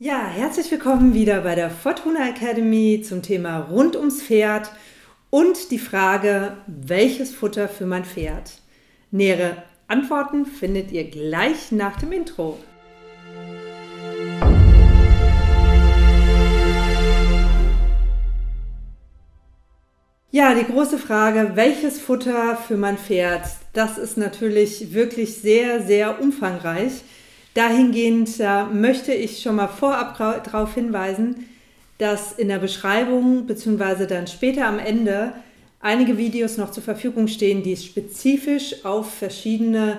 Ja, herzlich willkommen wieder bei der Fortuna Academy zum Thema rund ums Pferd und die Frage, welches Futter für mein Pferd? Nähere Antworten findet ihr gleich nach dem Intro. Ja, die große Frage, welches Futter für mein Pferd? Das ist natürlich wirklich sehr, sehr umfangreich. Dahingehend äh, möchte ich schon mal vorab darauf hinweisen, dass in der Beschreibung bzw. dann später am Ende einige Videos noch zur Verfügung stehen, die spezifisch auf verschiedene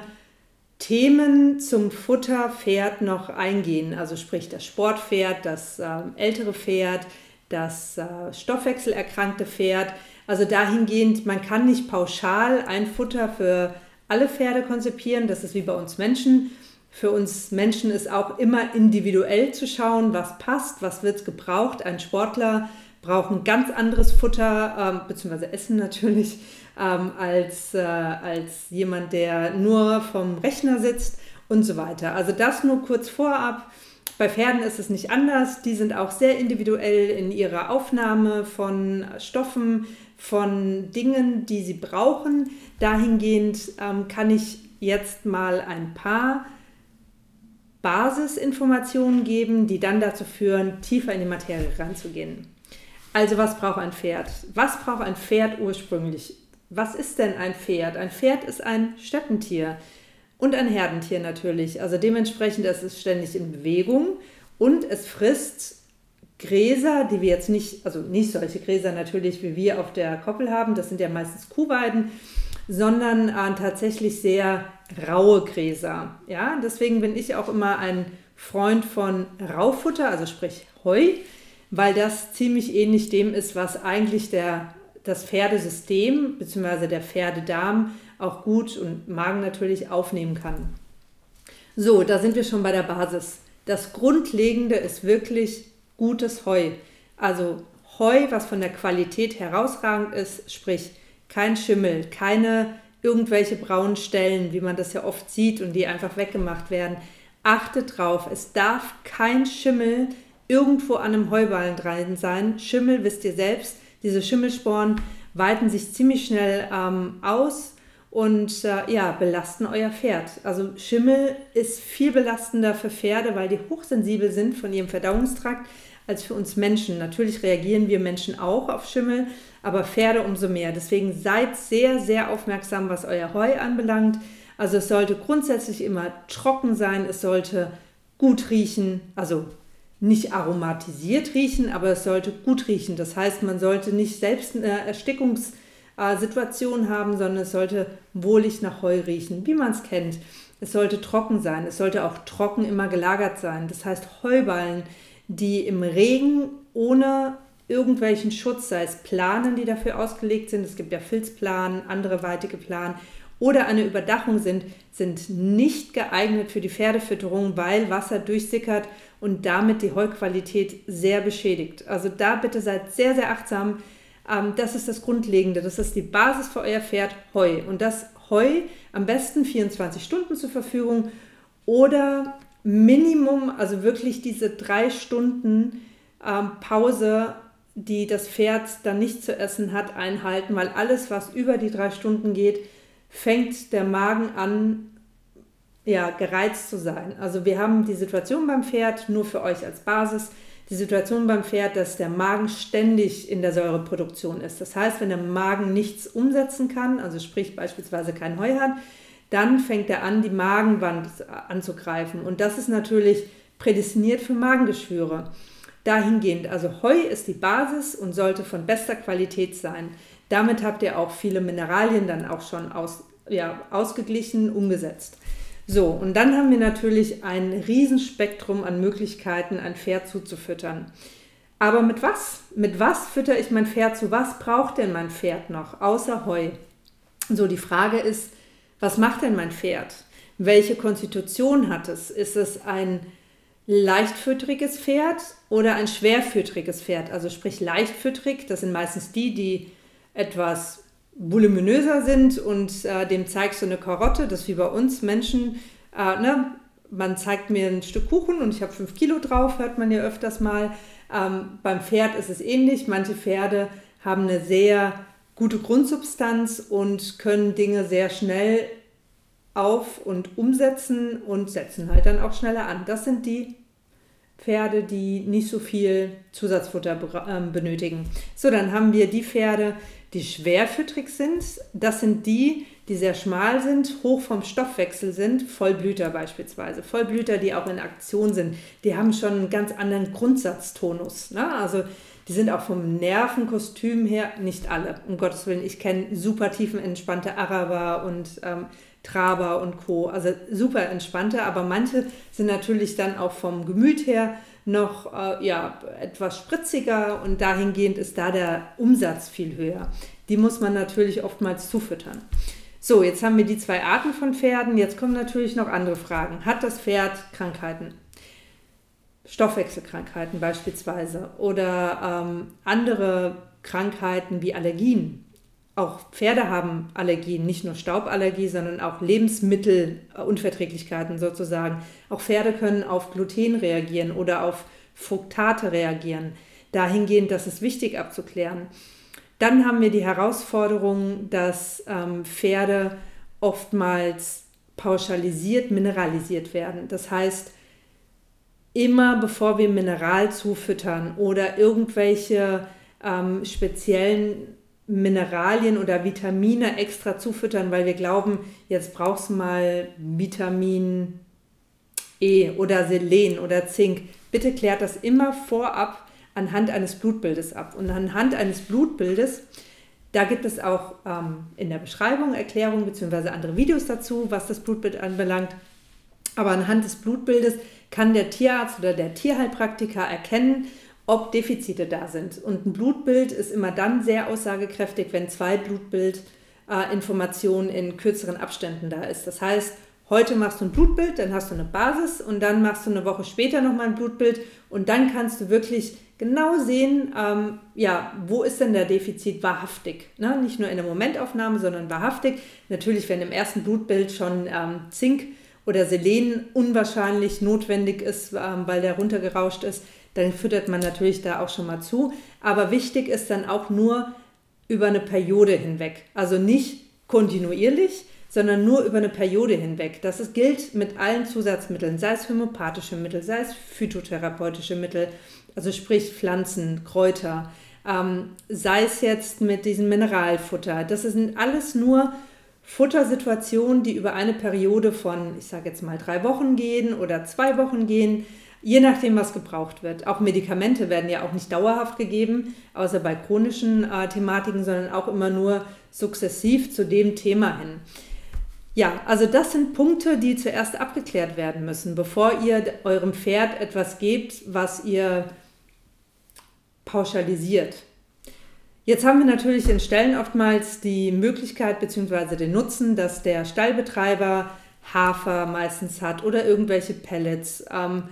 Themen zum Futterpferd noch eingehen. Also sprich das Sportpferd, das äh, ältere Pferd, das äh, stoffwechselerkrankte Pferd. Also dahingehend, man kann nicht pauschal ein Futter für alle Pferde konzipieren. Das ist wie bei uns Menschen für uns Menschen ist auch immer individuell zu schauen, was passt, was wird gebraucht. Ein Sportler braucht ein ganz anderes Futter, ähm, beziehungsweise Essen natürlich, ähm, als, äh, als jemand, der nur vom Rechner sitzt und so weiter. Also das nur kurz vorab. Bei Pferden ist es nicht anders. Die sind auch sehr individuell in ihrer Aufnahme von Stoffen, von Dingen, die sie brauchen. Dahingehend ähm, kann ich jetzt mal ein paar Basisinformationen geben, die dann dazu führen, tiefer in die Materie reinzugehen. Also was braucht ein Pferd? Was braucht ein Pferd ursprünglich? Was ist denn ein Pferd? Ein Pferd ist ein Steppentier und ein Herdentier natürlich. Also dementsprechend ist es ständig in Bewegung und es frisst Gräser, die wir jetzt nicht, also nicht solche Gräser natürlich, wie wir auf der Koppel haben, das sind ja meistens Kuhweiden, sondern äh, tatsächlich sehr raue Gräser. Ja, deswegen bin ich auch immer ein Freund von Raufutter, also sprich Heu, weil das ziemlich ähnlich dem ist, was eigentlich der, das Pferdesystem bzw. der Pferdedarm auch gut und Magen natürlich aufnehmen kann. So, da sind wir schon bei der Basis. Das Grundlegende ist wirklich gutes Heu. Also Heu, was von der Qualität herausragend ist, sprich kein Schimmel, keine irgendwelche braunen Stellen, wie man das ja oft sieht und die einfach weggemacht werden. Achtet drauf, es darf kein Schimmel irgendwo an einem Heuballen dran sein. Schimmel, wisst ihr selbst, diese Schimmelsporen weiten sich ziemlich schnell ähm, aus und äh, ja, belasten euer Pferd. Also Schimmel ist viel belastender für Pferde, weil die hochsensibel sind von ihrem Verdauungstrakt als für uns Menschen. Natürlich reagieren wir Menschen auch auf Schimmel, aber Pferde umso mehr. Deswegen seid sehr, sehr aufmerksam, was euer Heu anbelangt. Also es sollte grundsätzlich immer trocken sein, es sollte gut riechen, also nicht aromatisiert riechen, aber es sollte gut riechen. Das heißt, man sollte nicht selbst eine Erstickungssituation haben, sondern es sollte wohlig nach Heu riechen, wie man es kennt. Es sollte trocken sein, es sollte auch trocken immer gelagert sein. Das heißt, Heuballen die im Regen ohne irgendwelchen Schutz, sei es Planen, die dafür ausgelegt sind, es gibt ja Filzplanen, andere weitige Planen, oder eine Überdachung sind, sind nicht geeignet für die Pferdefütterung, weil Wasser durchsickert und damit die Heuqualität sehr beschädigt. Also da bitte seid sehr, sehr achtsam. Ähm, das ist das Grundlegende, das ist die Basis für euer Pferd, Heu. Und das Heu am besten 24 Stunden zur Verfügung oder Minimum, also wirklich diese drei Stunden ähm, Pause, die das Pferd dann nicht zu essen hat, einhalten, weil alles, was über die drei Stunden geht, fängt der Magen an, ja, gereizt zu sein. Also wir haben die Situation beim Pferd, nur für euch als Basis, die Situation beim Pferd, dass der Magen ständig in der Säureproduktion ist. Das heißt, wenn der Magen nichts umsetzen kann, also sprich beispielsweise kein Heu hat, dann fängt er an, die Magenwand anzugreifen. Und das ist natürlich prädestiniert für Magengeschwüre. Dahingehend, also Heu ist die Basis und sollte von bester Qualität sein. Damit habt ihr auch viele Mineralien dann auch schon aus, ja, ausgeglichen, umgesetzt. So, und dann haben wir natürlich ein Riesenspektrum an Möglichkeiten, ein Pferd zuzufüttern. Aber mit was? Mit was fütter ich mein Pferd zu? Was braucht denn mein Pferd noch, außer Heu? So, die Frage ist, was macht denn mein Pferd? Welche Konstitution hat es? Ist es ein leichtfütteriges Pferd oder ein schwerfütteriges Pferd? Also sprich leichtfütterig, das sind meistens die, die etwas voluminöser sind und äh, dem zeigst du eine Karotte, das ist wie bei uns Menschen, äh, ne? man zeigt mir ein Stück Kuchen und ich habe fünf Kilo drauf, hört man ja öfters mal. Ähm, beim Pferd ist es ähnlich. Manche Pferde haben eine sehr gute Grundsubstanz und können Dinge sehr schnell auf und umsetzen und setzen halt dann auch schneller an. Das sind die Pferde, die nicht so viel Zusatzfutter ähm, benötigen. So, dann haben wir die Pferde, die schwerfüttrig sind. Das sind die, die sehr schmal sind, hoch vom Stoffwechsel sind, Vollblüter beispielsweise. Vollblüter, die auch in Aktion sind, die haben schon einen ganz anderen Grundsatztonus. Ne? Also die sind auch vom Nervenkostüm her, nicht alle, um Gottes Willen. Ich kenne super tiefenentspannte Araber und ähm, Traber und Co. Also super entspannte, aber manche sind natürlich dann auch vom Gemüt her noch äh, ja, etwas spritziger und dahingehend ist da der Umsatz viel höher. Die muss man natürlich oftmals zufüttern. So, jetzt haben wir die zwei Arten von Pferden. Jetzt kommen natürlich noch andere Fragen. Hat das Pferd Krankheiten? Stoffwechselkrankheiten beispielsweise oder ähm, andere Krankheiten wie Allergien auch Pferde haben Allergien, nicht nur Stauballergie, sondern auch Lebensmittelunverträglichkeiten sozusagen. Auch Pferde können auf Gluten reagieren oder auf Fruktate reagieren. Dahingehend, das ist wichtig abzuklären. Dann haben wir die Herausforderung, dass ähm, Pferde oftmals pauschalisiert, mineralisiert werden. Das heißt, immer bevor wir Mineral zufüttern oder irgendwelche ähm, speziellen Mineralien oder Vitamine extra zufüttern, weil wir glauben, jetzt brauchst du mal Vitamin E oder Selen oder Zink. Bitte klärt das immer vorab anhand eines Blutbildes ab. Und anhand eines Blutbildes, da gibt es auch ähm, in der Beschreibung Erklärungen bzw. andere Videos dazu, was das Blutbild anbelangt. Aber anhand des Blutbildes kann der Tierarzt oder der Tierheilpraktiker erkennen, ob Defizite da sind. Und ein Blutbild ist immer dann sehr aussagekräftig, wenn zwei Blutbildinformationen äh, in kürzeren Abständen da ist. Das heißt, heute machst du ein Blutbild, dann hast du eine Basis und dann machst du eine Woche später nochmal ein Blutbild und dann kannst du wirklich genau sehen, ähm, ja, wo ist denn der Defizit wahrhaftig. Ne? Nicht nur in der Momentaufnahme, sondern wahrhaftig. Natürlich, wenn im ersten Blutbild schon ähm, Zink oder Selen unwahrscheinlich notwendig ist, ähm, weil der runtergerauscht ist, dann füttert man natürlich da auch schon mal zu. Aber wichtig ist dann auch nur über eine Periode hinweg. Also nicht kontinuierlich, sondern nur über eine Periode hinweg. Das gilt mit allen Zusatzmitteln, sei es homöopathische Mittel, sei es phytotherapeutische Mittel, also sprich Pflanzen, Kräuter, ähm, sei es jetzt mit diesem Mineralfutter. Das sind alles nur Futtersituationen, die über eine Periode von, ich sage jetzt mal, drei Wochen gehen oder zwei Wochen gehen. Je nachdem, was gebraucht wird. Auch Medikamente werden ja auch nicht dauerhaft gegeben, außer bei chronischen äh, Thematiken, sondern auch immer nur sukzessiv zu dem Thema hin. Ja, also das sind Punkte, die zuerst abgeklärt werden müssen, bevor ihr eurem Pferd etwas gebt, was ihr pauschalisiert. Jetzt haben wir natürlich in Stellen oftmals die Möglichkeit bzw. den Nutzen, dass der Stallbetreiber Hafer meistens hat oder irgendwelche Pellets. Ähm,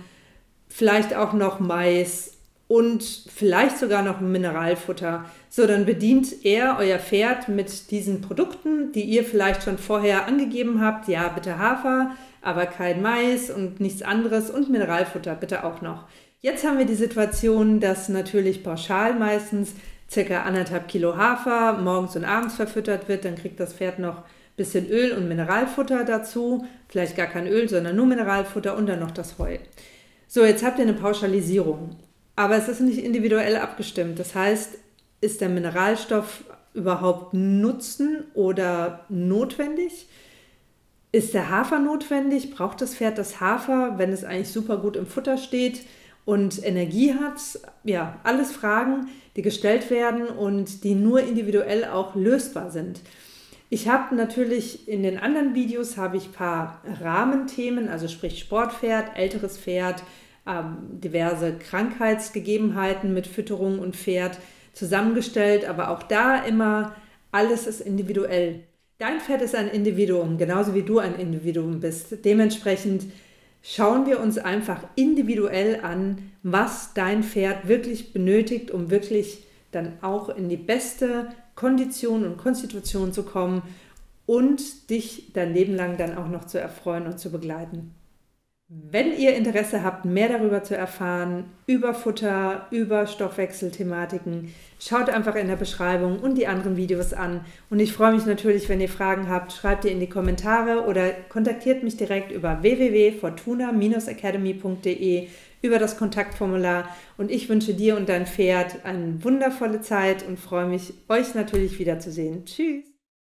vielleicht auch noch Mais und vielleicht sogar noch Mineralfutter. So, dann bedient er euer Pferd mit diesen Produkten, die ihr vielleicht schon vorher angegeben habt. Ja, bitte Hafer, aber kein Mais und nichts anderes und Mineralfutter bitte auch noch. Jetzt haben wir die Situation, dass natürlich pauschal meistens circa anderthalb Kilo Hafer morgens und abends verfüttert wird. Dann kriegt das Pferd noch ein bisschen Öl und Mineralfutter dazu. Vielleicht gar kein Öl, sondern nur Mineralfutter und dann noch das Heu. So, jetzt habt ihr eine Pauschalisierung, aber es ist nicht individuell abgestimmt. Das heißt, ist der Mineralstoff überhaupt Nutzen oder notwendig? Ist der Hafer notwendig? Braucht das Pferd das Hafer, wenn es eigentlich super gut im Futter steht und Energie hat? Ja, alles Fragen, die gestellt werden und die nur individuell auch lösbar sind. Ich habe natürlich in den anderen Videos habe ich ein paar Rahmenthemen, also sprich Sportpferd, älteres Pferd, ähm, diverse Krankheitsgegebenheiten mit Fütterung und Pferd zusammengestellt, aber auch da immer alles ist individuell. Dein Pferd ist ein Individuum, genauso wie du ein Individuum bist. Dementsprechend schauen wir uns einfach individuell an, was dein Pferd wirklich benötigt, um wirklich dann auch in die beste Kondition und Konstitution zu kommen und dich dein Leben lang dann auch noch zu erfreuen und zu begleiten. Wenn ihr Interesse habt, mehr darüber zu erfahren, über Futter, über Stoffwechselthematiken, schaut einfach in der Beschreibung und die anderen Videos an. Und ich freue mich natürlich, wenn ihr Fragen habt, schreibt ihr in die Kommentare oder kontaktiert mich direkt über www.fortuna-academy.de über das Kontaktformular. Und ich wünsche dir und dein Pferd eine wundervolle Zeit und freue mich, euch natürlich wiederzusehen. Tschüss!